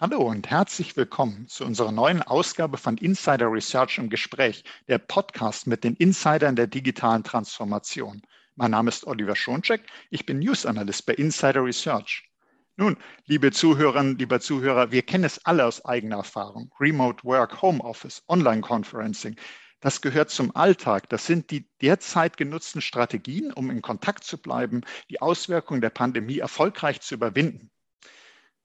Hallo und herzlich willkommen zu unserer neuen Ausgabe von Insider Research im Gespräch, der Podcast mit den Insidern der digitalen Transformation. Mein Name ist Oliver Schoncheck, ich bin News Analyst bei Insider Research. Nun, liebe Zuhörerinnen, lieber Zuhörer, wir kennen es alle aus eigener Erfahrung. Remote Work, Homeoffice, Online-Conferencing. Das gehört zum Alltag. Das sind die derzeit genutzten Strategien, um in Kontakt zu bleiben, die Auswirkungen der Pandemie erfolgreich zu überwinden.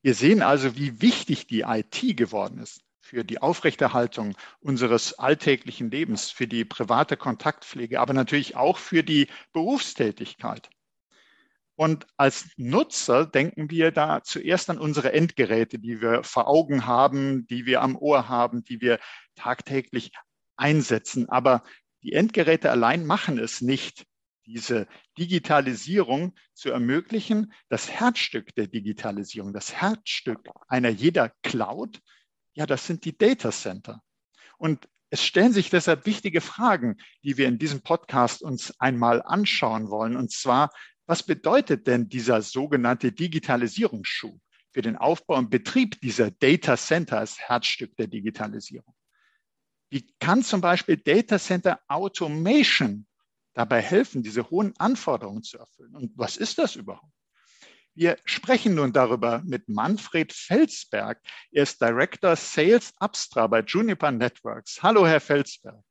Wir sehen also, wie wichtig die IT geworden ist für die Aufrechterhaltung unseres alltäglichen Lebens, für die private Kontaktpflege, aber natürlich auch für die Berufstätigkeit. Und als Nutzer denken wir da zuerst an unsere Endgeräte, die wir vor Augen haben, die wir am Ohr haben, die wir tagtäglich einsetzen. Aber die Endgeräte allein machen es nicht diese Digitalisierung zu ermöglichen, das Herzstück der Digitalisierung, das Herzstück einer jeder Cloud, ja, das sind die Data Center. Und es stellen sich deshalb wichtige Fragen, die wir in diesem Podcast uns einmal anschauen wollen. Und zwar, was bedeutet denn dieser sogenannte Digitalisierungsschub für den Aufbau und Betrieb dieser Data Center als Herzstück der Digitalisierung? Wie kann zum Beispiel Data Center Automation dabei helfen, diese hohen Anforderungen zu erfüllen. Und was ist das überhaupt? Wir sprechen nun darüber mit Manfred Felsberg. Er ist Director Sales Abstra bei Juniper Networks. Hallo, Herr Felsberg.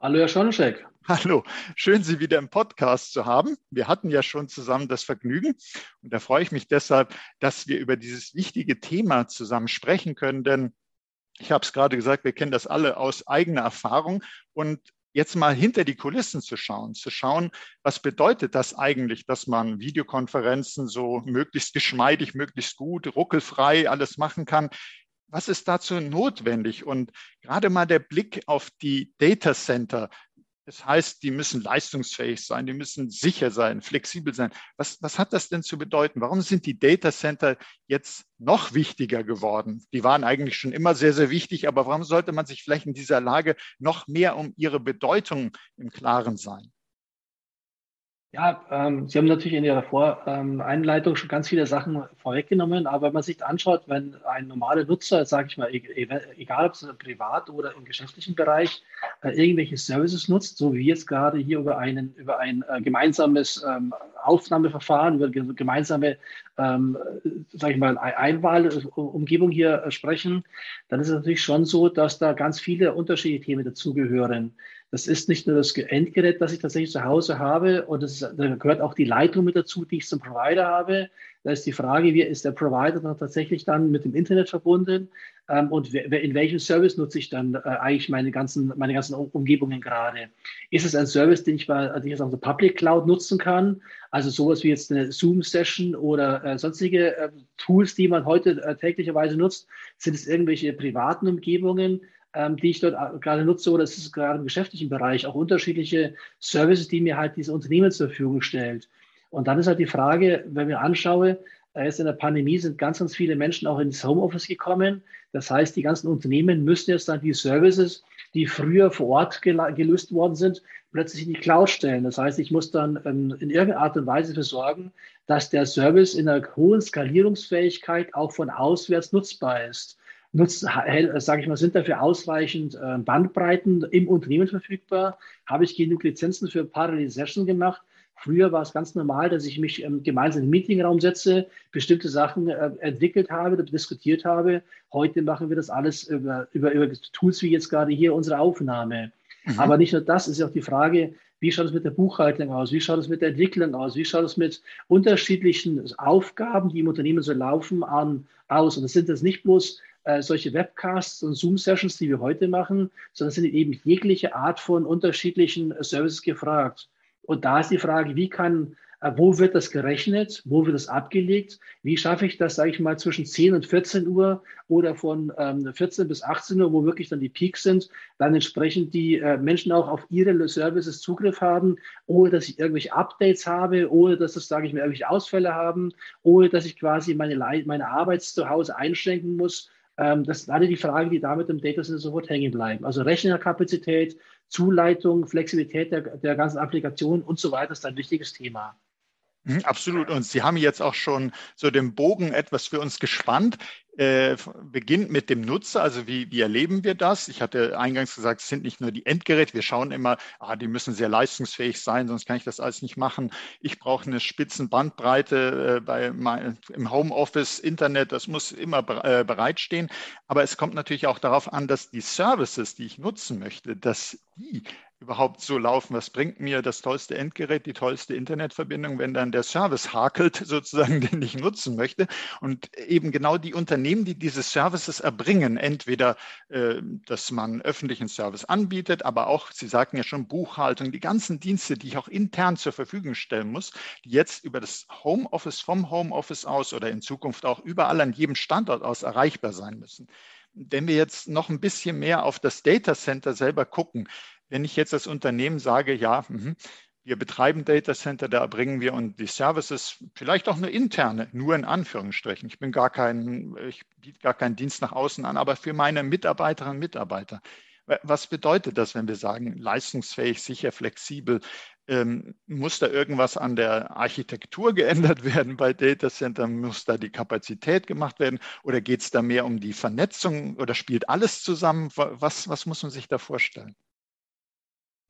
Hallo, Herr Schonschek. Hallo, schön, Sie wieder im Podcast zu haben. Wir hatten ja schon zusammen das Vergnügen und da freue ich mich deshalb, dass wir über dieses wichtige Thema zusammen sprechen können, denn ich habe es gerade gesagt, wir kennen das alle aus eigener Erfahrung und jetzt mal hinter die Kulissen zu schauen, zu schauen, was bedeutet das eigentlich, dass man Videokonferenzen so möglichst geschmeidig, möglichst gut, ruckelfrei alles machen kann. Was ist dazu notwendig? Und gerade mal der Blick auf die Data Center, das heißt, die müssen leistungsfähig sein, die müssen sicher sein, flexibel sein. Was, was hat das denn zu bedeuten? Warum sind die Data Center jetzt noch wichtiger geworden? Die waren eigentlich schon immer sehr, sehr wichtig, aber warum sollte man sich vielleicht in dieser Lage noch mehr um ihre Bedeutung im Klaren sein? Ja, ähm, Sie haben natürlich in Ihrer Voreinleitung ähm, schon ganz viele Sachen vorweggenommen, aber wenn man sich anschaut, wenn ein normaler Nutzer, sage ich mal, e-, e-, egal ob es privat oder im geschäftlichen Bereich, äh, irgendwelche Services nutzt, so wie jetzt gerade hier über, einen, über ein äh, gemeinsames ähm, Aufnahmeverfahren, über gemeinsame, ähm, sage ich mal, Einwahlumgebung hier äh, sprechen, dann ist es natürlich schon so, dass da ganz viele unterschiedliche Themen dazugehören. Das ist nicht nur das Endgerät, das ich tatsächlich zu Hause habe, und das da gehört auch die Leitung mit dazu, die ich zum Provider habe. Da ist die Frage, wie ist der Provider dann tatsächlich dann mit dem Internet verbunden ähm, und in welchem Service nutze ich dann äh, eigentlich meine ganzen, meine ganzen Umgebungen gerade? Ist es ein Service, den ich bei den ich jetzt auf der Public Cloud nutzen kann? Also sowas wie jetzt eine Zoom-Session oder äh, sonstige äh, Tools, die man heute äh, täglicherweise nutzt? Sind es irgendwelche privaten Umgebungen? Ähm, die ich dort gerade nutze, oder es ist gerade im geschäftlichen Bereich auch unterschiedliche Services, die mir halt diese Unternehmen zur Verfügung stellt. Und dann ist halt die Frage, wenn wir anschaue, äh, jetzt in der Pandemie sind ganz, ganz viele Menschen auch ins Homeoffice gekommen. Das heißt, die ganzen Unternehmen müssen jetzt dann die Services, die früher vor Ort gelöst worden sind, plötzlich in die Cloud stellen. Das heißt, ich muss dann ähm, in irgendeiner Art und Weise dafür sorgen, dass der Service in einer hohen Skalierungsfähigkeit auch von auswärts nutzbar ist sage ich mal, sind dafür ausreichend äh, Bandbreiten im Unternehmen verfügbar? Habe ich genug Lizenzen für Parallelisation gemacht? Früher war es ganz normal, dass ich mich ähm, gemeinsam im Meetingraum setze, bestimmte Sachen äh, entwickelt habe, diskutiert habe. Heute machen wir das alles über, über, über Tools wie jetzt gerade hier unsere Aufnahme. Mhm. Aber nicht nur das, ist auch die Frage, wie schaut es mit der Buchhaltung aus? Wie schaut es mit der Entwicklung aus? Wie schaut es mit unterschiedlichen Aufgaben, die im Unternehmen so laufen, an, aus? Und das sind das nicht bloß äh, solche Webcasts und Zoom-Sessions, die wir heute machen, sondern sind eben jegliche Art von unterschiedlichen äh, Services gefragt. Und da ist die Frage, wie kann, äh, wo wird das gerechnet, wo wird das abgelegt, wie schaffe ich das, sage ich mal, zwischen 10 und 14 Uhr oder von ähm, 14 bis 18 Uhr, wo wirklich dann die Peaks sind, dann entsprechend die Menschen auch auf ihre Services Zugriff haben, ohne dass ich irgendwelche Updates habe, ohne dass das, sage ich mal, irgendwelche Ausfälle haben, ohne dass ich quasi meine, meine Arbeit zu Hause einschränken muss ähm, das sind alle die Fragen, die damit im Data Center sofort hängen bleiben. Also Rechnerkapazität, Zuleitung, Flexibilität der, der ganzen Applikation und so weiter ist ein wichtiges Thema. Mhm, absolut. Und Sie haben jetzt auch schon so den Bogen etwas für uns gespannt. Äh, beginnt mit dem Nutzer, also wie, wie erleben wir das? Ich hatte eingangs gesagt, es sind nicht nur die Endgeräte, wir schauen immer, ah, die müssen sehr leistungsfähig sein, sonst kann ich das alles nicht machen. Ich brauche eine Spitzenbandbreite äh, bei mein, im Homeoffice, Internet, das muss immer äh, bereitstehen. Aber es kommt natürlich auch darauf an, dass die Services, die ich nutzen möchte, dass die überhaupt so laufen? Was bringt mir das tollste Endgerät, die tollste Internetverbindung, wenn dann der Service hakelt, sozusagen, den ich nutzen möchte? Und eben genau die Unternehmen, die diese Services erbringen, entweder, äh, dass man öffentlichen Service anbietet, aber auch, Sie sagten ja schon, Buchhaltung, die ganzen Dienste, die ich auch intern zur Verfügung stellen muss, die jetzt über das Homeoffice, vom Homeoffice aus oder in Zukunft auch überall an jedem Standort aus erreichbar sein müssen. Wenn wir jetzt noch ein bisschen mehr auf das Data Center selber gucken, wenn ich jetzt als Unternehmen sage, ja, mh, wir betreiben Data Center, da erbringen wir und die Services, vielleicht auch eine interne, nur in Anführungsstrichen. Ich bin gar kein, ich biete gar keinen Dienst nach außen an, aber für meine Mitarbeiterinnen und Mitarbeiter. Was bedeutet das, wenn wir sagen, leistungsfähig, sicher, flexibel? Ähm, muss da irgendwas an der Architektur geändert werden bei Data Center? Muss da die Kapazität gemacht werden? Oder geht es da mehr um die Vernetzung oder spielt alles zusammen? Was, was muss man sich da vorstellen?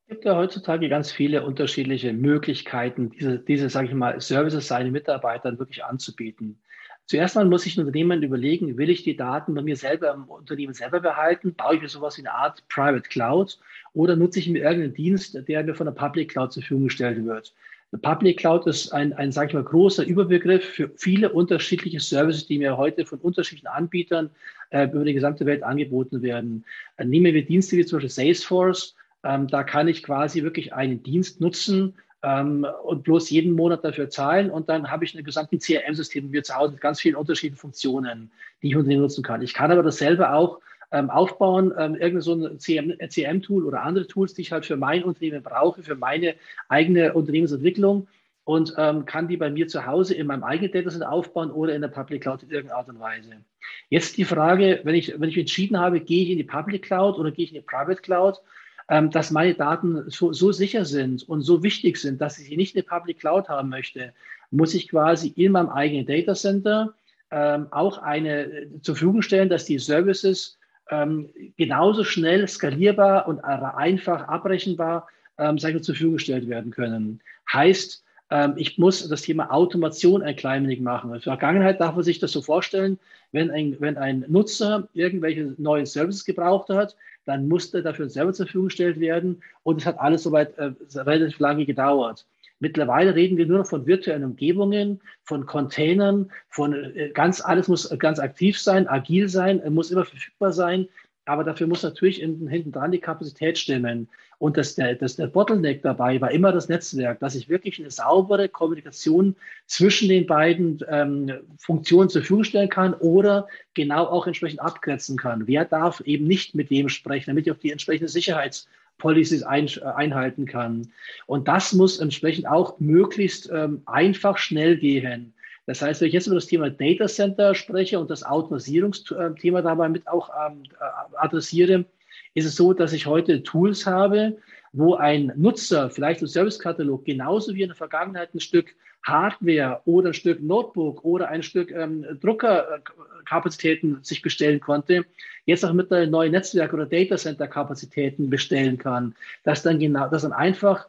Es gibt ja heutzutage ganz viele unterschiedliche Möglichkeiten, diese, diese sage ich mal, Services seinen Mitarbeitern wirklich anzubieten. Zuerst mal muss sich ein Unternehmen überlegen, will ich die Daten bei mir selber im Unternehmen selber behalten? Baue ich mir sowas wie eine Art Private Cloud oder nutze ich mir irgendeinen Dienst, der mir von der Public Cloud zur Verfügung gestellt wird? Eine Public Cloud ist ein, ein sage ich mal, großer Überbegriff für viele unterschiedliche Services, die mir heute von unterschiedlichen Anbietern äh, über die gesamte Welt angeboten werden. Äh, nehmen wir Dienste wie zum Beispiel Salesforce ähm, da kann ich quasi wirklich einen Dienst nutzen ähm, und bloß jeden Monat dafür zahlen und dann habe ich ein gesamten CRM-System mir zu Hause mit ganz vielen unterschiedlichen Funktionen, die ich unter nutzen kann. Ich kann aber dasselbe auch ähm, aufbauen, ähm, irgendein so ein CM-Tool oder andere Tools, die ich halt für mein Unternehmen brauche, für meine eigene Unternehmensentwicklung und ähm, kann die bei mir zu Hause in meinem eigenen Dataset aufbauen oder in der Public Cloud in irgendeiner Art und Weise. Jetzt die Frage, wenn ich, wenn ich entschieden habe, gehe ich in die Public Cloud oder gehe ich in die Private Cloud, dass meine Daten so, so, sicher sind und so wichtig sind, dass ich sie nicht in der Public Cloud haben möchte, muss ich quasi in meinem eigenen Data Center ähm, auch eine äh, zur Verfügung stellen, dass die Services ähm, genauso schnell skalierbar und einfach abrechenbar ähm, zur Verfügung gestellt werden können. Heißt, ähm, ich muss das Thema Automation ein klein wenig machen. In der Vergangenheit darf man sich das so vorstellen, wenn ein, wenn ein Nutzer irgendwelche neuen Services gebraucht hat, dann musste dafür ein Server zur Verfügung gestellt werden und es hat alles soweit äh, relativ lange gedauert. Mittlerweile reden wir nur noch von virtuellen Umgebungen, von Containern, von äh, ganz alles muss ganz aktiv sein, agil sein, muss immer verfügbar sein. Aber dafür muss natürlich hinten dran die Kapazität stimmen. Und das, der, das, der Bottleneck dabei war immer das Netzwerk, dass ich wirklich eine saubere Kommunikation zwischen den beiden ähm, Funktionen zur Verfügung stellen kann oder genau auch entsprechend abgrenzen kann. Wer darf eben nicht mit wem sprechen, damit ich auch die entsprechende Sicherheitspolicies ein, äh, einhalten kann. Und das muss entsprechend auch möglichst ähm, einfach schnell gehen. Das heißt, wenn ich jetzt über das Thema Data Center spreche und das Automatisierungsthema dabei mit auch ähm, äh, adressiere, ist es so, dass ich heute Tools habe, wo ein Nutzer vielleicht im Servicekatalog genauso wie in der Vergangenheit ein Stück Hardware oder ein Stück Notebook oder ein Stück ähm, Druckerkapazitäten sich bestellen konnte, jetzt auch mit neuen Netzwerk- oder Data Center Kapazitäten bestellen kann, dass dann genau, dass dann einfach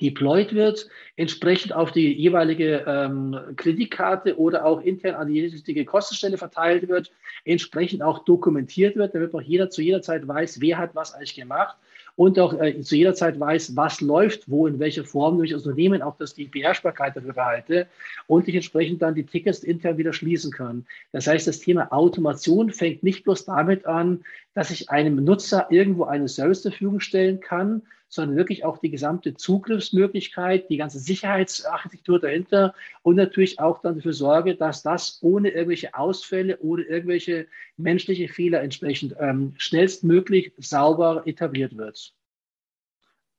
deployed wird, entsprechend auf die jeweilige ähm, Kreditkarte oder auch intern an die richtige Kostenstelle verteilt wird, entsprechend auch dokumentiert wird, damit auch jeder zu jeder Zeit weiß, wer hat was eigentlich gemacht und auch äh, zu jeder Zeit weiß, was läuft, wo, in welcher Form, durch das Unternehmen auch, dass die Beherrschbarkeit dafür behalte und ich entsprechend dann die Tickets intern wieder schließen kann. Das heißt, das Thema Automation fängt nicht bloß damit an, dass ich einem Nutzer irgendwo einen Service zur Verfügung stellen kann, sondern wirklich auch die gesamte Zugriffsmöglichkeit, die ganze Sicherheitsarchitektur dahinter und natürlich auch dann dafür sorge, dass das ohne irgendwelche Ausfälle, ohne irgendwelche menschliche Fehler entsprechend ähm, schnellstmöglich sauber etabliert wird.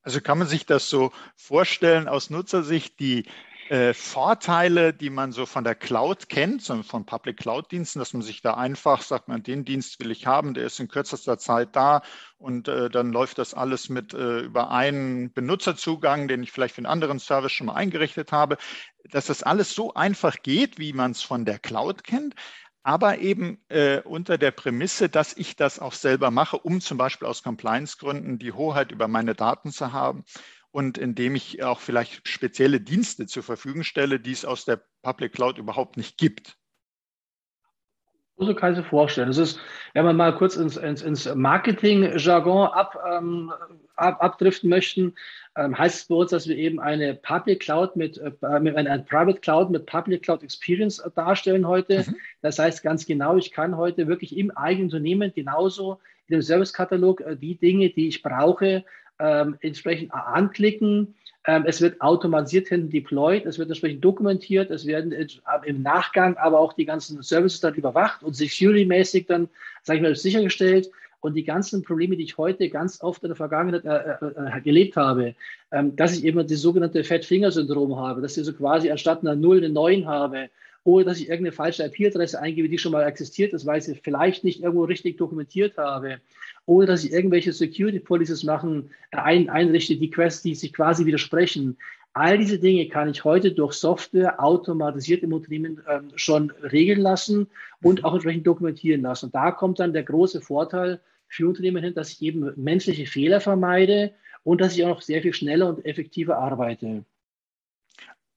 Also kann man sich das so vorstellen aus Nutzersicht, die äh, Vorteile, die man so von der Cloud kennt, so von Public Cloud-Diensten, dass man sich da einfach sagt, man, den Dienst will ich haben, der ist in kürzester Zeit da und äh, dann läuft das alles mit äh, über einen Benutzerzugang, den ich vielleicht für einen anderen Service schon mal eingerichtet habe, dass das alles so einfach geht, wie man es von der Cloud kennt. aber eben äh, unter der Prämisse, dass ich das auch selber mache, um zum Beispiel aus Compliance-Gründen die Hoheit über meine Daten zu haben und indem ich auch vielleicht spezielle Dienste zur Verfügung stelle, die es aus der Public Cloud überhaupt nicht gibt. So kann ich sich vorstellen. Das ist, wenn wir mal kurz ins, ins, ins Marketing-Jargon ab, ähm, ab, abdriften möchten, ähm, heißt es bei uns, dass wir eben eine Public Cloud mit, äh, mit eine, eine Private Cloud mit Public Cloud Experience äh, darstellen heute. Mhm. Das heißt ganz genau, ich kann heute wirklich im eigenen Unternehmen genauso in dem Servicekatalog äh, die Dinge, die ich brauche, ähm, entsprechend anklicken. Ähm, es wird automatisiert hin deployed, es wird entsprechend dokumentiert, es werden im Nachgang aber auch die ganzen Services dann überwacht und security-mäßig dann, sage ich mal, sichergestellt. Und die ganzen Probleme, die ich heute ganz oft in der Vergangenheit äh, äh, äh gelebt habe, ähm, dass ich eben das sogenannte Fat-Finger-Syndrom habe, dass ich so quasi anstatt einer Null eine 9 habe oder dass ich irgendeine falsche IP-Adresse eingebe, die schon mal existiert ist, weil ich sie vielleicht nicht irgendwo richtig dokumentiert habe oder dass ich irgendwelche Security Policies machen, äh, ein, einrichte, die Quests, die sich quasi widersprechen. All diese Dinge kann ich heute durch Software automatisiert im Unternehmen ähm, schon regeln lassen und auch entsprechend dokumentieren lassen. Und da kommt dann der große Vorteil für Unternehmen hin, dass ich eben menschliche Fehler vermeide und dass ich auch noch sehr viel schneller und effektiver arbeite.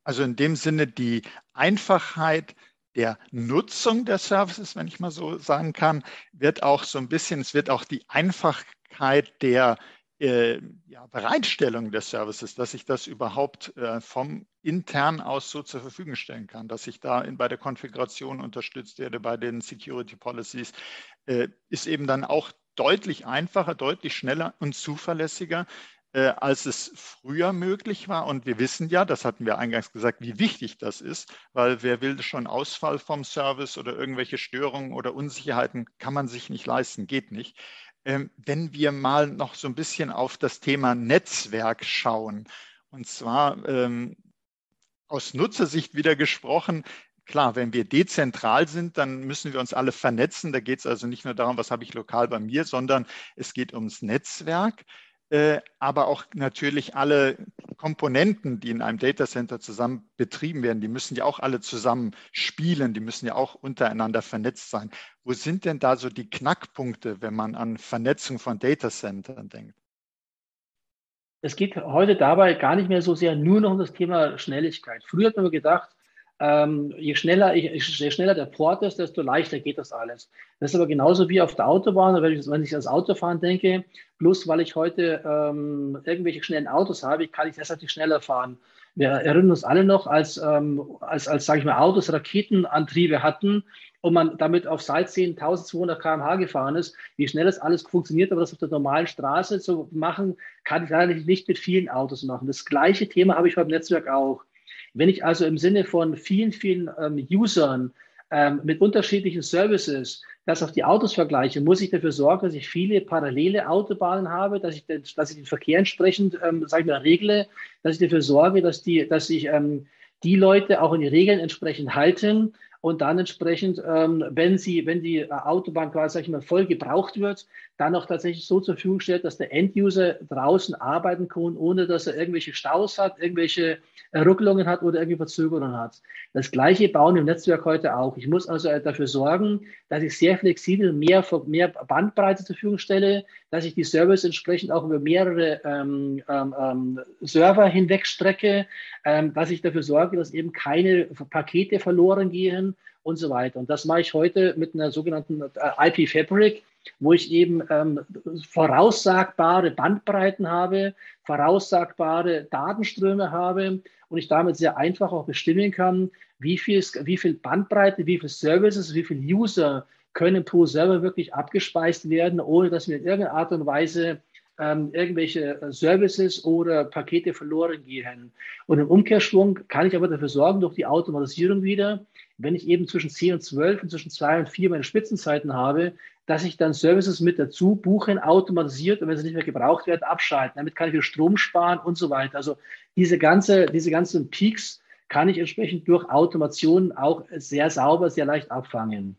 Also in dem Sinne die Einfachheit der Nutzung der Services, wenn ich mal so sagen kann, wird auch so ein bisschen, es wird auch die Einfachheit der äh, ja, Bereitstellung des Services, dass ich das überhaupt äh, vom intern aus so zur Verfügung stellen kann, dass ich da in, bei der Konfiguration unterstützt werde, bei den Security Policies, äh, ist eben dann auch deutlich einfacher, deutlich schneller und zuverlässiger, äh, als es früher möglich war. Und wir wissen ja, das hatten wir eingangs gesagt, wie wichtig das ist, weil wer will schon Ausfall vom Service oder irgendwelche Störungen oder Unsicherheiten kann man sich nicht leisten, geht nicht. Ähm, wenn wir mal noch so ein bisschen auf das Thema Netzwerk schauen, und zwar ähm, aus Nutzersicht wieder gesprochen, Klar, wenn wir dezentral sind, dann müssen wir uns alle vernetzen. Da geht es also nicht nur darum, was habe ich lokal bei mir, sondern es geht ums Netzwerk. Äh, aber auch natürlich alle Komponenten, die in einem Datacenter zusammen betrieben werden, die müssen ja auch alle zusammen spielen, die müssen ja auch untereinander vernetzt sein. Wo sind denn da so die Knackpunkte, wenn man an Vernetzung von Datacentern denkt? Es geht heute dabei gar nicht mehr so sehr nur noch um das Thema Schnelligkeit. Früher hat man gedacht, ähm, je, schneller ich, je schneller der Port ist, desto leichter geht das alles. Das ist aber genauso wie auf der Autobahn, wenn ich, wenn ich ans Autofahren denke, bloß weil ich heute ähm, irgendwelche schnellen Autos habe, kann ich deshalb nicht schneller fahren. Wir erinnern uns alle noch, als, ähm, als, als sage ich mal, Autos Raketenantriebe hatten und man damit auf Sightseeing 1200 km/h gefahren ist, wie schnell das alles funktioniert, aber das auf der normalen Straße zu machen, kann ich leider nicht mit vielen Autos machen. Das gleiche Thema habe ich beim Netzwerk auch. Wenn ich also im Sinne von vielen, vielen ähm, Usern ähm, mit unterschiedlichen Services das auf die Autos vergleiche, muss ich dafür sorgen, dass ich viele parallele Autobahnen habe, dass ich den, dass ich den Verkehr entsprechend, ähm, sage ich mal, regle, dass ich dafür sorge, dass die, dass ich ähm, die Leute auch in die Regeln entsprechend halten und dann entsprechend, ähm, wenn sie, wenn die Autobahn quasi, sag ich mal, voll gebraucht wird, dann auch tatsächlich so zur Verfügung stellt, dass der Enduser draußen arbeiten kann, ohne dass er irgendwelche Staus hat, irgendwelche Ruckelungen hat oder irgendwie Verzögerungen hat. Das gleiche bauen wir im Netzwerk heute auch. Ich muss also dafür sorgen, dass ich sehr flexibel mehr, mehr Bandbreite zur Verfügung stelle, dass ich die Service entsprechend auch über mehrere ähm, ähm, ähm Server hinweg strecke, ähm, dass ich dafür sorge, dass eben keine Pakete verloren gehen und so weiter. Und das mache ich heute mit einer sogenannten äh, IP Fabric, wo ich eben ähm, voraussagbare Bandbreiten habe, voraussagbare Datenströme habe und ich damit sehr einfach auch bestimmen kann, wie viel, wie viel Bandbreite, wie viel Services, wie viel User können pro Server wirklich abgespeist werden, ohne dass mir in irgendeiner Art und Weise ähm, irgendwelche äh, Services oder Pakete verloren gehen. Und im Umkehrschwung kann ich aber dafür sorgen, durch die Automatisierung wieder, wenn ich eben zwischen 10 und 12 und zwischen 2 und 4 meine Spitzenzeiten habe, dass ich dann Services mit dazu buchen, automatisiert und wenn sie nicht mehr gebraucht werden, abschalten. Damit kann ich wieder Strom sparen und so weiter. Also diese, ganze, diese ganzen Peaks kann ich entsprechend durch Automation auch sehr sauber, sehr leicht abfangen.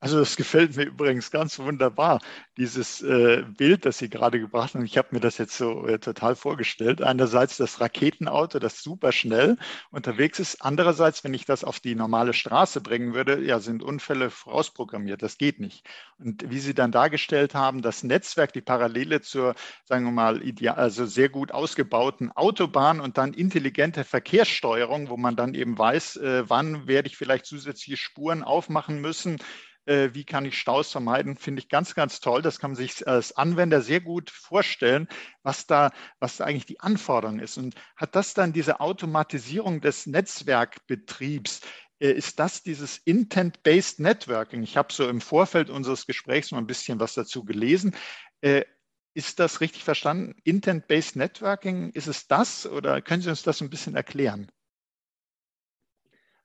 Also das gefällt mir übrigens ganz wunderbar, dieses äh, Bild, das Sie gerade gebracht haben. Ich habe mir das jetzt so äh, total vorgestellt. Einerseits das Raketenauto, das super schnell unterwegs ist. Andererseits, wenn ich das auf die normale Straße bringen würde, ja, sind Unfälle vorausprogrammiert. Das geht nicht. Und wie Sie dann dargestellt haben, das Netzwerk, die Parallele zur, sagen wir mal, ideal, also sehr gut ausgebauten Autobahn und dann intelligente Verkehrssteuerung, wo man dann eben weiß, äh, wann werde ich vielleicht zusätzliche Spuren aufmachen müssen äh, wie kann ich Staus vermeiden, finde ich ganz, ganz toll. Das kann man sich als Anwender sehr gut vorstellen, was da, was da eigentlich die Anforderung ist. Und hat das dann diese Automatisierung des Netzwerkbetriebs, äh, ist das dieses Intent-Based Networking? Ich habe so im Vorfeld unseres Gesprächs mal ein bisschen was dazu gelesen. Äh, ist das richtig verstanden? Intent-Based Networking, ist es das oder können Sie uns das ein bisschen erklären?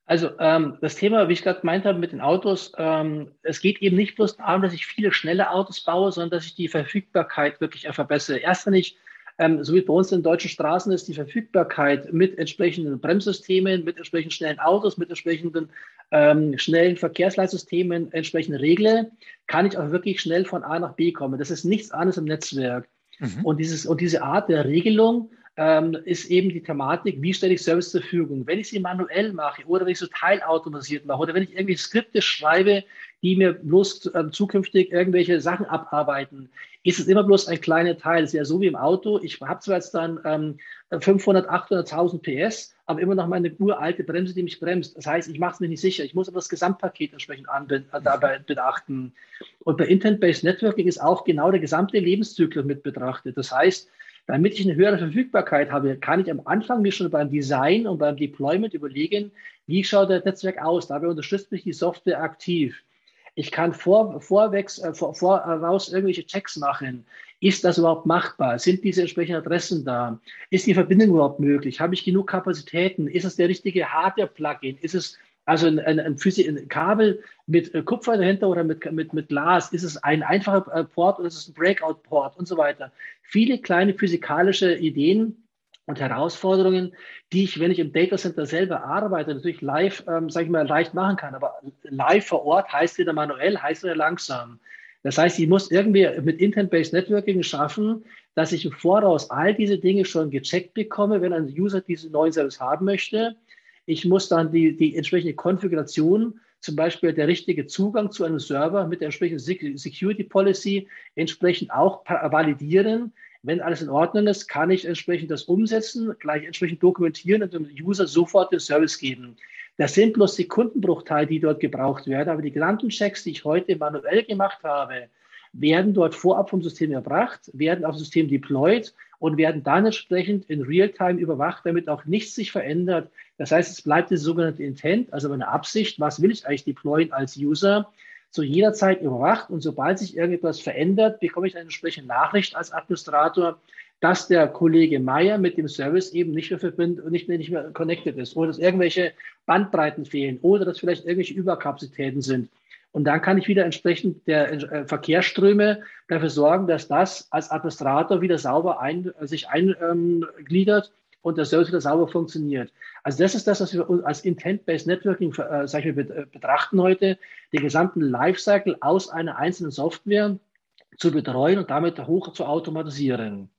Also ähm, das Thema, wie ich gerade gemeint habe mit den Autos, ähm, es geht eben nicht bloß darum, dass ich viele schnelle Autos baue, sondern dass ich die Verfügbarkeit wirklich verbessere. Erst wenn ich, ähm, so wie bei uns in deutschen Straßen ist, die Verfügbarkeit mit entsprechenden Bremssystemen, mit entsprechenden schnellen Autos, mit entsprechenden ähm, schnellen Verkehrsleitsystemen entsprechend regle, kann ich auch wirklich schnell von A nach B kommen. Das ist nichts anderes im Netzwerk. Mhm. Und, dieses, und diese Art der Regelung, ähm, ist eben die Thematik, wie stelle ich Service zur Verfügung. Wenn ich sie manuell mache oder wenn ich so teilautomatisiert mache oder wenn ich irgendwie Skripte schreibe, die mir bloß äh, zukünftig irgendwelche Sachen abarbeiten, ist es immer bloß ein kleiner Teil. Es ist ja so wie im Auto. Ich habe zwar jetzt dann ähm, 500, 800.000 PS, aber immer noch meine uralte Bremse, die mich bremst. Das heißt, ich mache es mir nicht sicher. Ich muss aber das Gesamtpaket entsprechend äh, dabei beachten. Und bei Intent-Based Networking ist auch genau der gesamte Lebenszyklus mit betrachtet. Das heißt, damit ich eine höhere Verfügbarkeit habe, kann ich am Anfang mir schon beim Design und beim Deployment überlegen, wie schaut das Netzwerk aus. Dabei unterstützt mich die Software aktiv. Ich kann vor, vorwegs, äh, vor, voraus irgendwelche Checks machen. Ist das überhaupt machbar? Sind diese entsprechenden Adressen da? Ist die Verbindung überhaupt möglich? Habe ich genug Kapazitäten? Ist es der richtige Hardware-Plugin? Ist es also ein, ein, ein, ein, Kabel mit äh, Kupfer dahinter oder mit, mit, mit Glas, ist es ein einfacher äh, Port oder ist es ein Breakout-Port und so weiter. Viele kleine physikalische Ideen und Herausforderungen, die ich, wenn ich im Datacenter selber arbeite, natürlich live, ähm, sage ich mal, leicht machen kann. Aber live vor Ort heißt wieder manuell, heißt wieder langsam. Das heißt, ich muss irgendwie mit Intent-Based Networking schaffen, dass ich im Voraus all diese Dinge schon gecheckt bekomme, wenn ein User diesen neuen Service haben möchte ich muss dann die, die entsprechende Konfiguration, zum Beispiel der richtige Zugang zu einem Server mit der entsprechenden Security Policy entsprechend auch validieren. Wenn alles in Ordnung ist, kann ich entsprechend das umsetzen, gleich entsprechend dokumentieren und dem User sofort den Service geben. Das sind bloß Sekundenbruchteile, die dort gebraucht werden, aber die gesamten Checks, die ich heute manuell gemacht habe, werden dort vorab vom System erbracht, werden auf System deployed und werden dann entsprechend in Realtime überwacht, damit auch nichts sich verändert. Das heißt, es bleibt das sogenannte Intent, also meine Absicht, was will ich eigentlich deployen als User, zu jeder Zeit überwacht und sobald sich irgendetwas verändert, bekomme ich eine entsprechende Nachricht als Administrator, dass der Kollege Meier mit dem Service eben nicht mehr verbindet, nicht mehr, nicht mehr connected ist oder dass irgendwelche Bandbreiten fehlen oder dass vielleicht irgendwelche Überkapazitäten sind. Und dann kann ich wieder entsprechend der äh, Verkehrsströme dafür sorgen, dass das als Administrator wieder sauber ein, sich eingliedert und der Service wieder sauber funktioniert. Also das ist das, was wir als Intent-Based Networking äh, sag ich mal, äh, betrachten heute, den gesamten Lifecycle aus einer einzelnen Software zu betreuen und damit hoch zu automatisieren.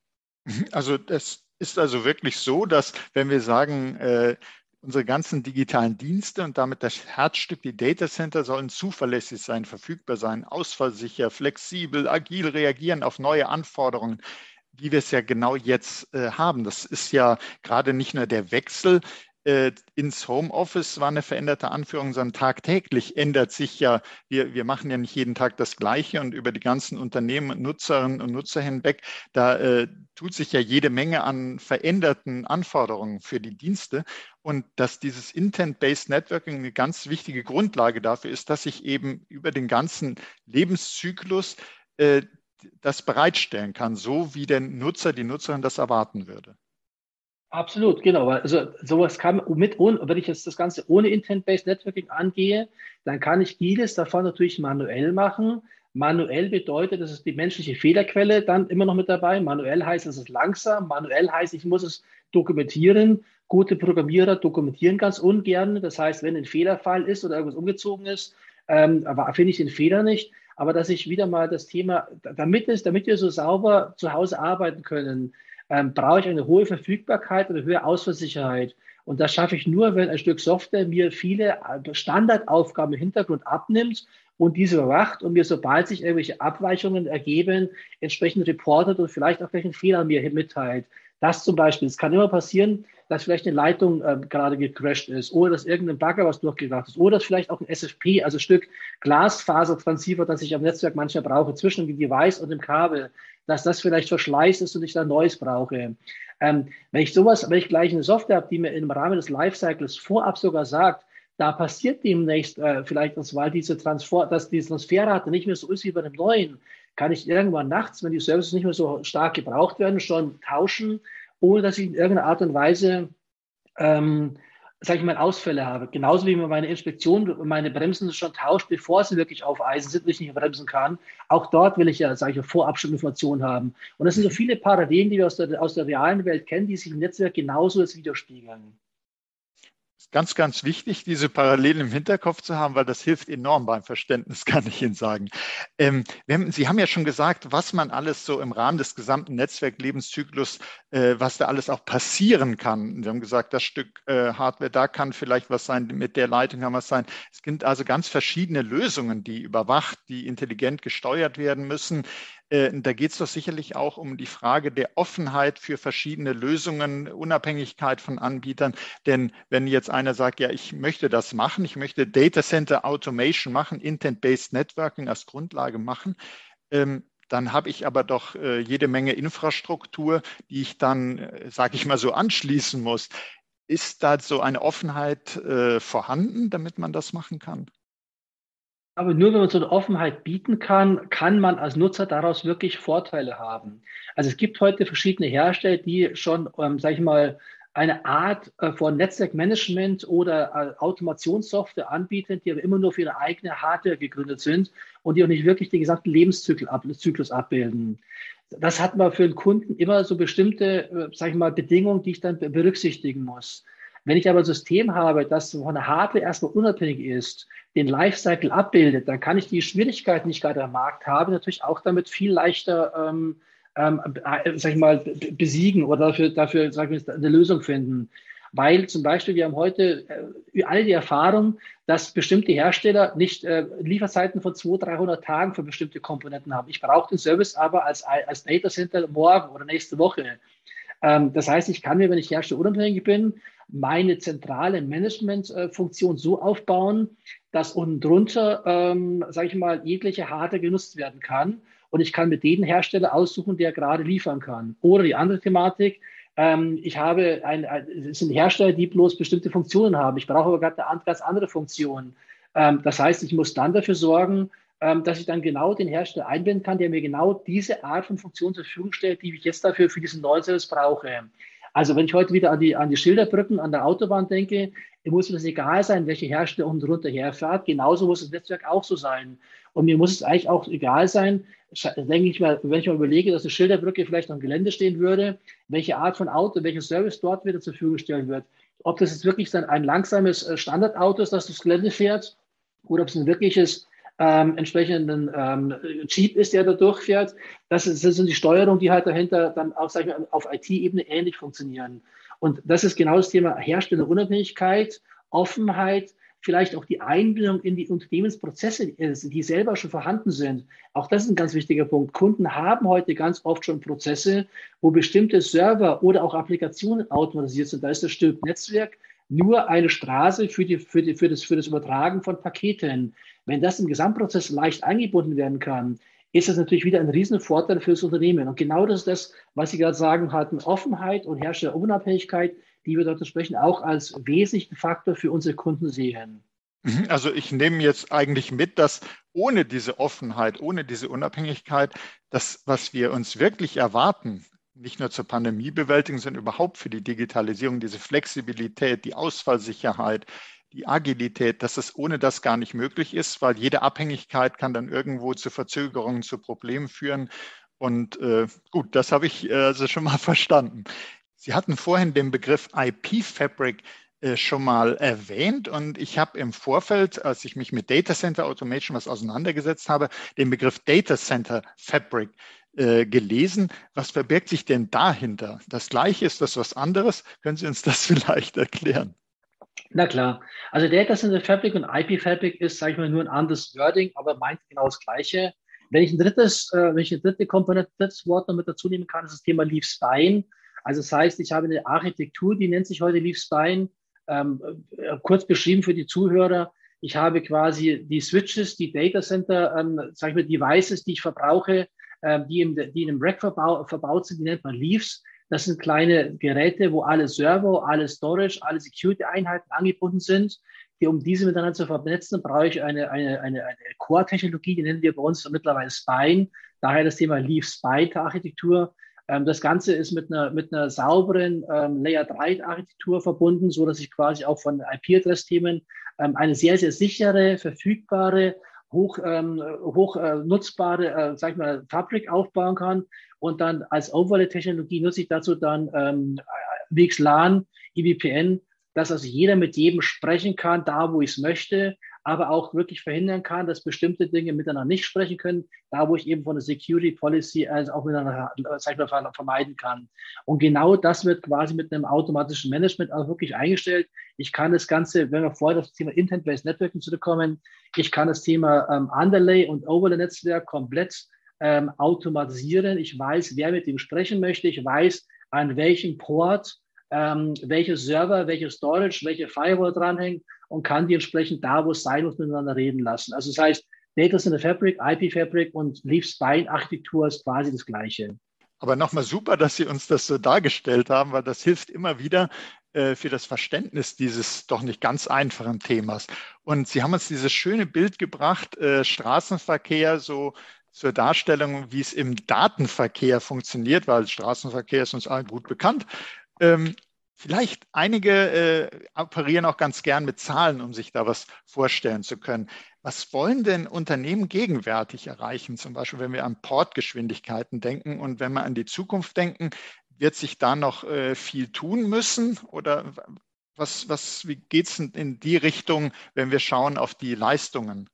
Also das ist also wirklich so, dass wenn wir sagen, äh, Unsere ganzen digitalen Dienste und damit das Herzstück, die Data Center, sollen zuverlässig sein, verfügbar sein, ausfallsicher, flexibel, agil reagieren auf neue Anforderungen, wie wir es ja genau jetzt äh, haben. Das ist ja gerade nicht nur der Wechsel äh, ins Homeoffice war eine veränderte Anführung, sondern tagtäglich ändert sich ja, wir, wir machen ja nicht jeden Tag das Gleiche und über die ganzen Unternehmen, Nutzerinnen und Nutzer hinweg, da äh, tut sich ja jede Menge an veränderten Anforderungen für die Dienste und dass dieses Intent-Based Networking eine ganz wichtige Grundlage dafür ist, dass ich eben über den ganzen Lebenszyklus äh, das bereitstellen kann, so wie der Nutzer, die Nutzerin das erwarten würde. Absolut, genau. Also sowas kann mit, wenn ich jetzt das Ganze ohne Intent-Based Networking angehe, dann kann ich vieles davon natürlich manuell machen. Manuell bedeutet, das ist die menschliche Fehlerquelle dann immer noch mit dabei. Manuell heißt, es ist langsam. Manuell heißt, ich muss es dokumentieren. Gute Programmierer dokumentieren ganz ungern. Das heißt, wenn ein Fehlerfall ist oder irgendwas umgezogen ist, ähm, finde ich den Fehler nicht. Aber dass ich wieder mal das Thema, damit, es, damit wir so sauber zu Hause arbeiten können, ähm, brauche ich eine hohe Verfügbarkeit und eine höhere Ausfallsicherheit. Und das schaffe ich nur, wenn ein Stück Software mir viele äh, Standardaufgaben im Hintergrund abnimmt und diese überwacht und mir, sobald sich irgendwelche Abweichungen ergeben, entsprechend reportet und vielleicht auch einen Fehler mir mitteilt. Das zum Beispiel, es kann immer passieren, dass vielleicht eine Leitung äh, gerade gecrashed ist oder dass irgendein Bagger was durchgebracht ist oder dass vielleicht auch ein SFP, also ein Stück Glasfasertransceiver, das ich am Netzwerk manchmal brauche, zwischen dem Device und dem Kabel, dass das vielleicht verschleißt ist und ich dann Neues brauche. Ähm, wenn ich sowas, wenn ich gleich eine Software habe, die mir im Rahmen des Lifecycles vorab sogar sagt, da passiert demnächst äh, vielleicht weil diese Transfer, dass die Transferrate nicht mehr so ist wie bei einem neuen, kann ich irgendwann nachts, wenn die Services nicht mehr so stark gebraucht werden, schon tauschen, ohne dass ich in irgendeiner Art und Weise, ähm, sage ich mal, Ausfälle habe. Genauso wie man meine Inspektion, meine Bremsen schon tauscht, bevor sie wirklich auf Eisen sind, ich nicht bremsen kann. Auch dort will ich ja, sage ich, Vorabschnittsinformationen haben. Und das sind so viele Parallelen, die wir aus der, aus der realen Welt kennen, die sich im Netzwerk genauso widerspiegeln ganz, ganz wichtig, diese Parallelen im Hinterkopf zu haben, weil das hilft enorm beim Verständnis, kann ich Ihnen sagen. Ähm, haben, Sie haben ja schon gesagt, was man alles so im Rahmen des gesamten Netzwerklebenszyklus, äh, was da alles auch passieren kann. Sie haben gesagt, das Stück äh, Hardware, da kann vielleicht was sein, mit der Leitung kann was sein. Es gibt also ganz verschiedene Lösungen, die überwacht, die intelligent gesteuert werden müssen. Äh, da geht es doch sicherlich auch um die Frage der Offenheit für verschiedene Lösungen, Unabhängigkeit von Anbietern. Denn wenn jetzt einer sagt, ja, ich möchte das machen, ich möchte Data Center Automation machen, Intent-Based Networking als Grundlage machen, ähm, dann habe ich aber doch äh, jede Menge Infrastruktur, die ich dann, äh, sage ich mal so, anschließen muss. Ist da so eine Offenheit äh, vorhanden, damit man das machen kann? Aber nur wenn man so eine Offenheit bieten kann, kann man als Nutzer daraus wirklich Vorteile haben. Also es gibt heute verschiedene Hersteller, die schon, ähm, sage ich mal, eine Art äh, von Netzwerkmanagement oder äh, Automationssoftware anbieten, die aber immer nur für ihre eigene Hardware gegründet sind und die auch nicht wirklich den gesamten Lebenszyklus ab, Zyklus abbilden. Das hat man für den Kunden immer so bestimmte, äh, sage ich mal, Bedingungen, die ich dann berücksichtigen muss. Wenn ich aber ein System habe, das von der Hardware erstmal unabhängig ist, den Lifecycle abbildet, dann kann ich die Schwierigkeiten, die ich gerade am Markt habe, natürlich auch damit viel leichter, ähm, ähm, äh, sag ich mal, besiegen oder dafür, dafür sag ich mal, eine Lösung finden. Weil zum Beispiel, wir haben heute äh, alle die Erfahrung, dass bestimmte Hersteller nicht äh, Lieferzeiten von 200, 300 Tagen für bestimmte Komponenten haben. Ich brauche den Service aber als, als Data Center morgen oder nächste Woche. Ähm, das heißt, ich kann mir, wenn ich herstellerunabhängig bin, meine zentrale Managementfunktion so aufbauen, dass unten drunter, ähm, sage ich mal, jegliche Hardware genutzt werden kann. Und ich kann mit dem Hersteller aussuchen, der gerade liefern kann. Oder die andere Thematik, ähm, ich habe ein, es sind Hersteller, die bloß bestimmte Funktionen haben. Ich brauche aber gerade eine ganz andere Funktion. Ähm, das heißt, ich muss dann dafür sorgen, dass ich dann genau den Hersteller einbinden kann, der mir genau diese Art von Funktion zur Verfügung stellt, die ich jetzt dafür für diesen neuen Service brauche. Also wenn ich heute wieder an die, an die Schilderbrücken an der Autobahn denke, muss mir das egal sein, welche Hersteller unten drunter herfährt. Genauso muss das Netzwerk auch so sein. Und mir muss es eigentlich auch egal sein, denke ich mal, wenn ich mal überlege, dass eine Schilderbrücke vielleicht am Gelände stehen würde, welche Art von Auto, welchen Service dort wieder zur Verfügung stellen wird. Ob das jetzt wirklich dann ein langsames äh, Standardauto ist, das das Gelände fährt, oder ob es ein wirkliches ähm, entsprechenden ähm, Jeep ist, der da durchfährt. Das, ist, das sind die Steuerungen, die halt dahinter dann auch sag ich mal, auf IT-Ebene ähnlich funktionieren. Und das ist genau das Thema Herstellerunabhängigkeit, Offenheit, vielleicht auch die Einbindung in die Unternehmensprozesse, die selber schon vorhanden sind. Auch das ist ein ganz wichtiger Punkt. Kunden haben heute ganz oft schon Prozesse, wo bestimmte Server oder auch Applikationen automatisiert sind. Da ist das Stück Netzwerk nur eine Straße für, die, für, die, für, das, für das Übertragen von Paketen. Wenn das im Gesamtprozess leicht eingebunden werden kann, ist das natürlich wieder ein Riesenvorteil für das Unternehmen. Und genau das ist das, was Sie gerade sagen hatten, Offenheit und Herstellerunabhängigkeit, die wir dort entsprechend auch als wesentlichen Faktor für unsere Kunden sehen. Mhm, also ich nehme jetzt eigentlich mit, dass ohne diese Offenheit, ohne diese Unabhängigkeit, das, was wir uns wirklich erwarten, nicht nur zur Pandemiebewältigung, sondern überhaupt für die Digitalisierung, diese Flexibilität, die Ausfallsicherheit, die Agilität, dass es ohne das gar nicht möglich ist, weil jede Abhängigkeit kann dann irgendwo zu Verzögerungen, zu Problemen führen. Und äh, gut, das habe ich äh, also schon mal verstanden. Sie hatten vorhin den Begriff IP Fabric äh, schon mal erwähnt und ich habe im Vorfeld, als ich mich mit Data Center Automation was auseinandergesetzt habe, den Begriff Data Center Fabric äh, gelesen. Was verbirgt sich denn dahinter? Das gleiche ist das was anderes? Können Sie uns das vielleicht erklären? Na klar. Also Data Center Fabric und IP Fabric ist, sage ich mal, nur ein anderes Wording, aber meint genau das Gleiche. Wenn ich ein drittes, äh, wenn ich eine dritte Komponente, drittes Wort noch mit dazu nehmen kann, ist das Thema Leaf Spine. Also das heißt, ich habe eine Architektur, die nennt sich heute Leaf Spine. Ähm, äh, kurz beschrieben für die Zuhörer. Ich habe quasi die Switches, die Data Center, ähm, sag ich mal, Devices, die ich verbrauche, ähm, die, im, die in einem Rack verbau, verbaut sind, die nennt man Leafs. Das sind kleine Geräte, wo alle Server, alle Storage, alle Security-Einheiten angebunden sind. Die, um diese miteinander zu vernetzen, brauche ich eine, eine, eine, eine Core-Technologie, die nennen wir bei uns mittlerweile Spine. Daher das Thema Leaf-Spine-Architektur. Ähm, das Ganze ist mit einer, mit einer sauberen ähm, Layer-3-Architektur verbunden, so dass ich quasi auch von IP-Adress-Themen ähm, eine sehr, sehr sichere, verfügbare, hoch, ähm, hoch äh, nutzbare, äh, sag ich mal, Fabrik aufbauen kann. Und dann als Overlay-Technologie nutze ich dazu dann ähm, VXLAN, IVPN, dass also jeder mit jedem sprechen kann, da wo ich es möchte, aber auch wirklich verhindern kann, dass bestimmte Dinge miteinander nicht sprechen können, da wo ich eben von der Security Policy also auch miteinander sag vermeiden kann. Und genau das wird quasi mit einem automatischen Management auch wirklich eingestellt. Ich kann das Ganze, wenn wir vorher das Thema Intent-Based Networking zurückkommen, ich kann das Thema ähm, Underlay und Overlay-Netzwerk komplett ähm, automatisieren. Ich weiß, wer mit ihm sprechen möchte. Ich weiß, an welchem Port ähm, welche Server, welche Storage, welche Firewall dranhängt und kann die entsprechend da, wo es sein muss, miteinander reden lassen. Also das heißt, Data Center Fabric, IP Fabric und Leaf Spine Architektur ist quasi das Gleiche. Aber nochmal super, dass Sie uns das so dargestellt haben, weil das hilft immer wieder äh, für das Verständnis dieses doch nicht ganz einfachen Themas. Und Sie haben uns dieses schöne Bild gebracht, äh, Straßenverkehr so zur Darstellung, wie es im Datenverkehr funktioniert, weil Straßenverkehr ist uns allen gut bekannt. Ähm, vielleicht einige äh, operieren auch ganz gern mit Zahlen, um sich da was vorstellen zu können. Was wollen denn Unternehmen gegenwärtig erreichen? Zum Beispiel, wenn wir an Portgeschwindigkeiten denken und wenn wir an die Zukunft denken, wird sich da noch äh, viel tun müssen? Oder was, was, wie geht es in die Richtung, wenn wir schauen auf die Leistungen?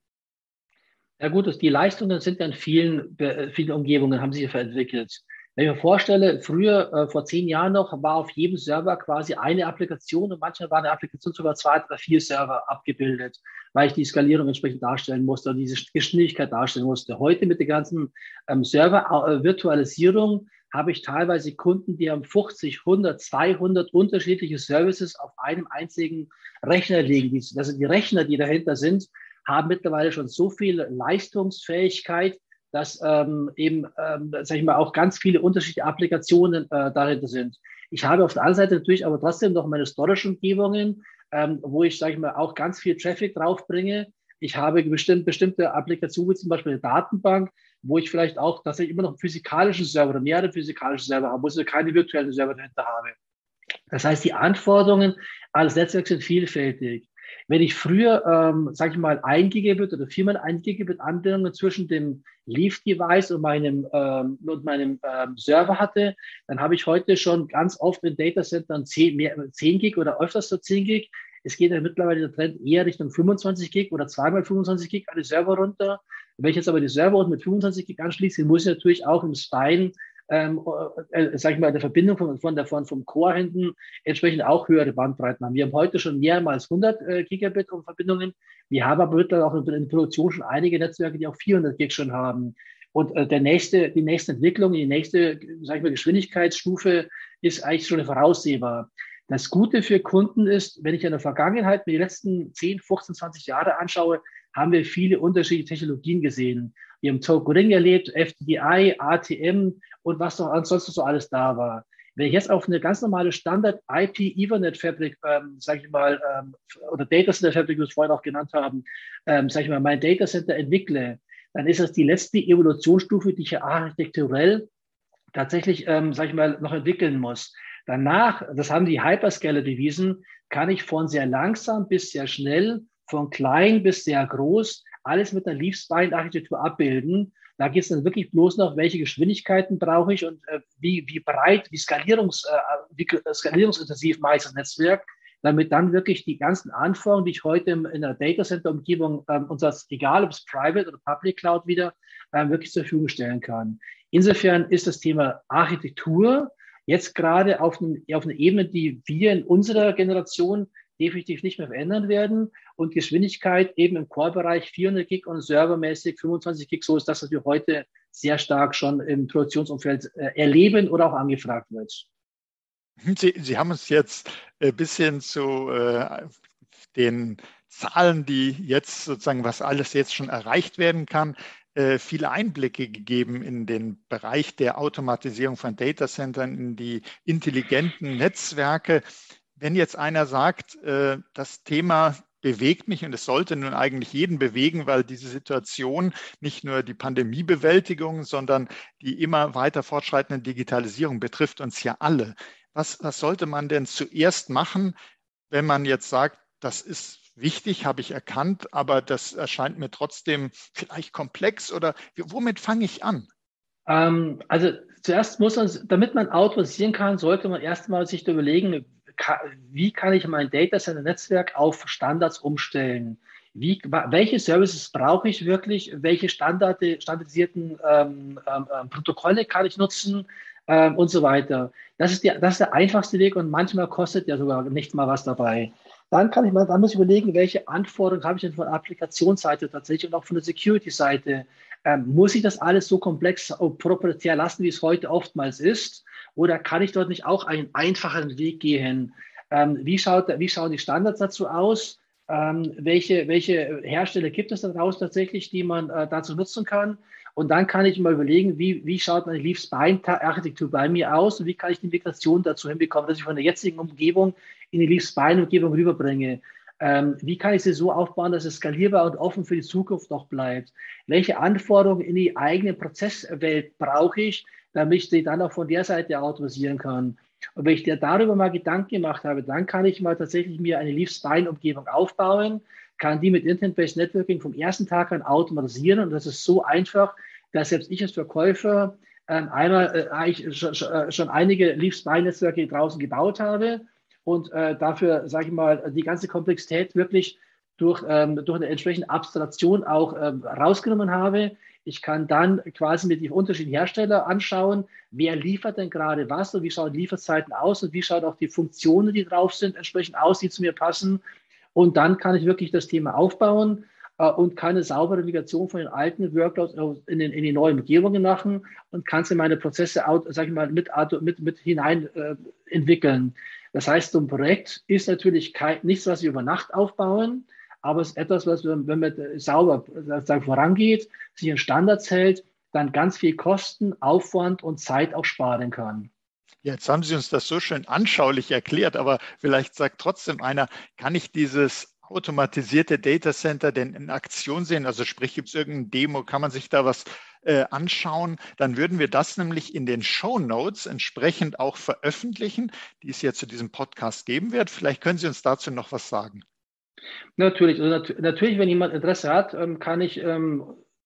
Ja gut, die Leistungen sind in vielen, vielen Umgebungen, haben sich entwickelt. Wenn ich mir vorstelle, früher, äh, vor zehn Jahren noch, war auf jedem Server quasi eine Applikation und manchmal war eine Applikation sogar zwei, drei, vier Server abgebildet, weil ich die Skalierung entsprechend darstellen musste und diese Geschwindigkeit darstellen musste. Heute mit der ganzen ähm, Server-Virtualisierung habe ich teilweise Kunden, die haben 50, 100, 200 unterschiedliche Services auf einem einzigen Rechner liegen. Das sind die Rechner, die dahinter sind, haben mittlerweile schon so viel Leistungsfähigkeit, dass ähm, eben, ähm, sag ich mal, auch ganz viele unterschiedliche Applikationen äh, dahinter sind. Ich habe auf der anderen Seite natürlich aber trotzdem noch meine Storage-Umgebungen, ähm, wo ich, sage ich mal, auch ganz viel Traffic draufbringe. Ich habe bestimmt, bestimmte Applikationen, zum Beispiel eine Datenbank, wo ich vielleicht auch tatsächlich immer noch einen physikalischen Server oder mehrere physikalische Server habe, wo ich keine virtuellen Server dahinter habe. Das heißt, die Anforderungen als Netzwerk sind vielfältig. Wenn ich früher, ähm, sage ich mal, ein Gigabit oder viermal ein Gigabit Anbindungen zwischen dem Leaf-Device und meinem, ähm, und meinem ähm, Server hatte, dann habe ich heute schon ganz oft in Datacentern 10, mehr, 10 Gig oder öfters so 10 Gig. Es geht ja mittlerweile der Trend eher Richtung 25 Gig oder zweimal 25 Gig alle Server runter. Wenn ich jetzt aber die Server mit 25 Gig anschließe, muss ich natürlich auch im Spine ähm, äh, äh, sag ich mal, der Verbindung von, von der, von, vom Core hinten entsprechend auch höhere Bandbreiten haben. Wir haben heute schon mehr als 100 äh, Gigabit Verbindungen. Wir haben aber mittlerweile auch in der Produktion schon einige Netzwerke, die auch 400 Gig schon haben. Und äh, der nächste, die nächste Entwicklung, die nächste, sag ich mal, Geschwindigkeitsstufe ist eigentlich schon voraussehbar. Das Gute für Kunden ist, wenn ich in der Vergangenheit mir die letzten 10, 15, 20 Jahre anschaue, haben wir viele unterschiedliche Technologien gesehen. Wir haben Token Ring erlebt, FDI, ATM und was noch ansonsten so alles da war. Wenn ich jetzt auf eine ganz normale Standard IP Ethernet Fabric, ähm, sage ich mal, ähm, oder Data Center Fabric, wie wir es vorhin auch genannt haben, ähm, sage ich mal, mein Data Center entwickle, dann ist das die letzte Evolutionsstufe, die ich architekturell tatsächlich, ähm, sage ich mal, noch entwickeln muss. Danach, das haben die Hyperscaler bewiesen, kann ich von sehr langsam bis sehr schnell, von klein bis sehr groß alles mit einer Leaf-Spine-Architektur abbilden. Da geht es dann wirklich bloß noch, welche Geschwindigkeiten brauche ich und äh, wie, wie breit, wie, Skalierungs, äh, wie skalierungsintensiv das Netzwerk. damit dann wirklich die ganzen Anforderungen, die ich heute in der Data Center Umgebung ähm, egal ob es Private oder Public Cloud wieder, ähm, wirklich zur Verfügung stellen kann. Insofern ist das Thema Architektur jetzt gerade auf, auf einer Ebene, die wir in unserer Generation definitiv nicht mehr verändern werden. Und Geschwindigkeit eben im Core-Bereich 400 Gig und servermäßig 25 Gig, so ist das, was wir heute sehr stark schon im Produktionsumfeld äh, erleben oder auch angefragt wird. Sie, Sie haben uns jetzt ein bisschen zu äh, den Zahlen, die jetzt sozusagen, was alles jetzt schon erreicht werden kann, äh, viele Einblicke gegeben in den Bereich der Automatisierung von Datacentern, in die intelligenten Netzwerke. Wenn jetzt einer sagt, äh, das Thema bewegt mich und es sollte nun eigentlich jeden bewegen, weil diese Situation nicht nur die Pandemiebewältigung, sondern die immer weiter fortschreitende Digitalisierung betrifft uns ja alle. Was, was sollte man denn zuerst machen, wenn man jetzt sagt, das ist wichtig, habe ich erkannt, aber das erscheint mir trotzdem vielleicht komplex oder womit fange ich an? Ähm, also zuerst muss man, damit man automatisieren kann, sollte man erstmal sich überlegen, wie kann ich mein Data Center Netzwerk auf Standards umstellen? Wie, welche Services brauche ich wirklich? Welche standardisierten ähm, ähm, ähm Protokolle kann ich nutzen? Ähm, und so weiter. Das ist, die, das ist der einfachste Weg und manchmal kostet ja sogar nicht mal was dabei. Dann kann ich mal, dann muss ich überlegen, welche Anforderungen habe ich denn von der Applikationsseite tatsächlich und auch von der Security-Seite. Ähm, muss ich das alles so komplex proprietär lassen, wie es heute oftmals ist? Oder kann ich dort nicht auch einen einfacheren Weg gehen? Ähm, wie, schaut, wie schauen die Standards dazu aus? Ähm, welche, welche Hersteller gibt es daraus tatsächlich, die man äh, dazu nutzen kann? Und dann kann ich mal überlegen, wie, wie schaut meine Leaf-Spine-Architektur bei mir aus und wie kann ich die Migration dazu hinbekommen, dass ich von der jetzigen Umgebung in die Leaf-Spine-Umgebung rüberbringe. Ähm, wie kann ich sie so aufbauen, dass es skalierbar und offen für die Zukunft noch bleibt? Welche Anforderungen in die eigene Prozesswelt brauche ich, damit ich sie dann auch von der Seite automatisieren kann? Und wenn ich dir darüber mal Gedanken gemacht habe, dann kann ich mal tatsächlich mir eine Leaf-Spine-Umgebung aufbauen, kann die mit Intent-Based Networking vom ersten Tag an automatisieren. Und das ist so einfach, dass selbst ich als Verkäufer ähm, einmal äh, schon, äh, schon einige Leaf-Spine-Netzwerke draußen gebaut habe und äh, dafür, sage ich mal, die ganze Komplexität wirklich durch, ähm, durch eine entsprechende Abstraktion auch ähm, rausgenommen habe. Ich kann dann quasi mit den unterschiedlichen Herstellern anschauen, wer liefert denn gerade was und wie schauen Lieferzeiten aus und wie schauen auch die Funktionen, die drauf sind, entsprechend aus, die zu mir passen. Und dann kann ich wirklich das Thema aufbauen äh, und kann eine saubere Migration von den alten Workloads in, den, in die neuen Umgebungen machen und kann sie in meine Prozesse, sage ich mal, mit, mit, mit hinein äh, entwickeln. Das heißt, so ein Projekt ist natürlich kein, nichts, was wir über Nacht aufbauen, aber es ist etwas, was, wenn man sauber sagen, vorangeht, sich an Standards hält, dann ganz viel Kosten, Aufwand und Zeit auch sparen kann. Jetzt haben Sie uns das so schön anschaulich erklärt, aber vielleicht sagt trotzdem einer, kann ich dieses automatisierte Data Center denn in Aktion sehen? Also sprich, gibt es irgendeine Demo, kann man sich da was äh, anschauen? Dann würden wir das nämlich in den Show Notes entsprechend auch veröffentlichen, die es ja zu diesem Podcast geben wird. Vielleicht können Sie uns dazu noch was sagen. Natürlich, also nat natürlich, wenn jemand Interesse hat, ähm, kann ich ähm,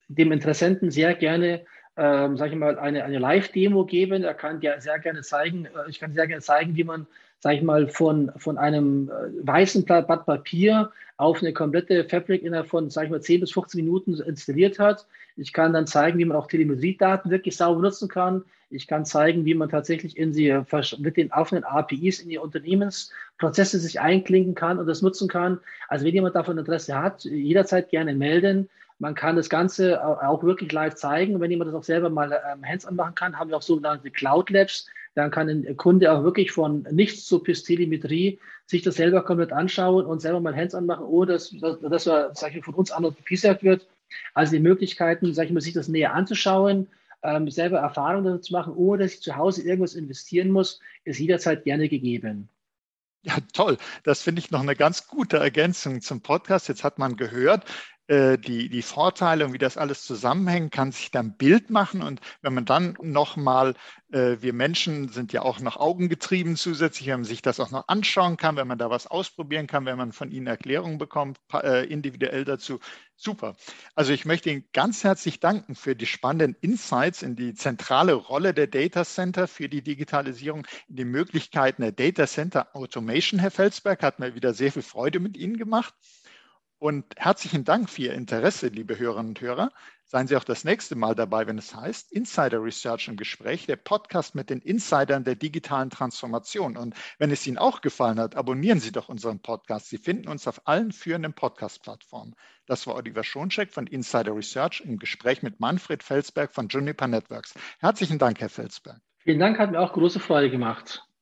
dem Interessenten sehr gerne, ähm, sage ich mal, eine, eine Live-Demo geben. Er kann ja sehr gerne zeigen, äh, ich kann sehr gerne zeigen, wie man, sage ich mal, von, von einem äh, weißen Blatt Papier auf eine komplette Fabric innerhalb von, sage ich mal, 10 bis 15 Minuten installiert hat. Ich kann dann zeigen, wie man auch Telemetriedaten wirklich sauber nutzen kann. Ich kann zeigen, wie man tatsächlich in sie mit den offenen APIs in die Unternehmensprozesse sich einklinken kann und das nutzen kann. Also wenn jemand davon Interesse hat, jederzeit gerne melden. Man kann das Ganze auch wirklich live zeigen. Wenn jemand das auch selber mal ähm, hands-on machen kann, haben wir auch sogenannte Cloud Labs. Dann kann ein Kunde auch wirklich von nichts zu bis Telemetrie sich das selber komplett anschauen und selber mal hands-on machen, ohne dass, dass, dass sag ich, von uns anders gepiesert wird. Also die Möglichkeiten, sag ich mal, sich das näher anzuschauen, ähm, selber Erfahrungen zu machen, ohne dass ich zu Hause irgendwas investieren muss, ist jederzeit gerne gegeben. Ja, toll. Das finde ich noch eine ganz gute Ergänzung zum Podcast. Jetzt hat man gehört, die, die Vorteile und wie das alles zusammenhängt, kann sich dann ein Bild machen. Und wenn man dann nochmal, äh, wir Menschen sind ja auch noch augengetrieben zusätzlich, wenn man sich das auch noch anschauen kann, wenn man da was ausprobieren kann, wenn man von Ihnen Erklärungen bekommt, äh, individuell dazu, super. Also ich möchte Ihnen ganz herzlich danken für die spannenden Insights in die zentrale Rolle der Data Center für die Digitalisierung, in die Möglichkeiten der Data Center Automation, Herr Felsberg, hat mir wieder sehr viel Freude mit Ihnen gemacht. Und herzlichen Dank für Ihr Interesse, liebe Hörerinnen und Hörer. Seien Sie auch das nächste Mal dabei, wenn es heißt Insider Research im Gespräch, der Podcast mit den Insidern der digitalen Transformation. Und wenn es Ihnen auch gefallen hat, abonnieren Sie doch unseren Podcast. Sie finden uns auf allen führenden Podcast-Plattformen. Das war Oliver Schoncheck von Insider Research im Gespräch mit Manfred Felsberg von Juniper Networks. Herzlichen Dank, Herr Felsberg. Vielen Dank, hat mir auch große Freude gemacht.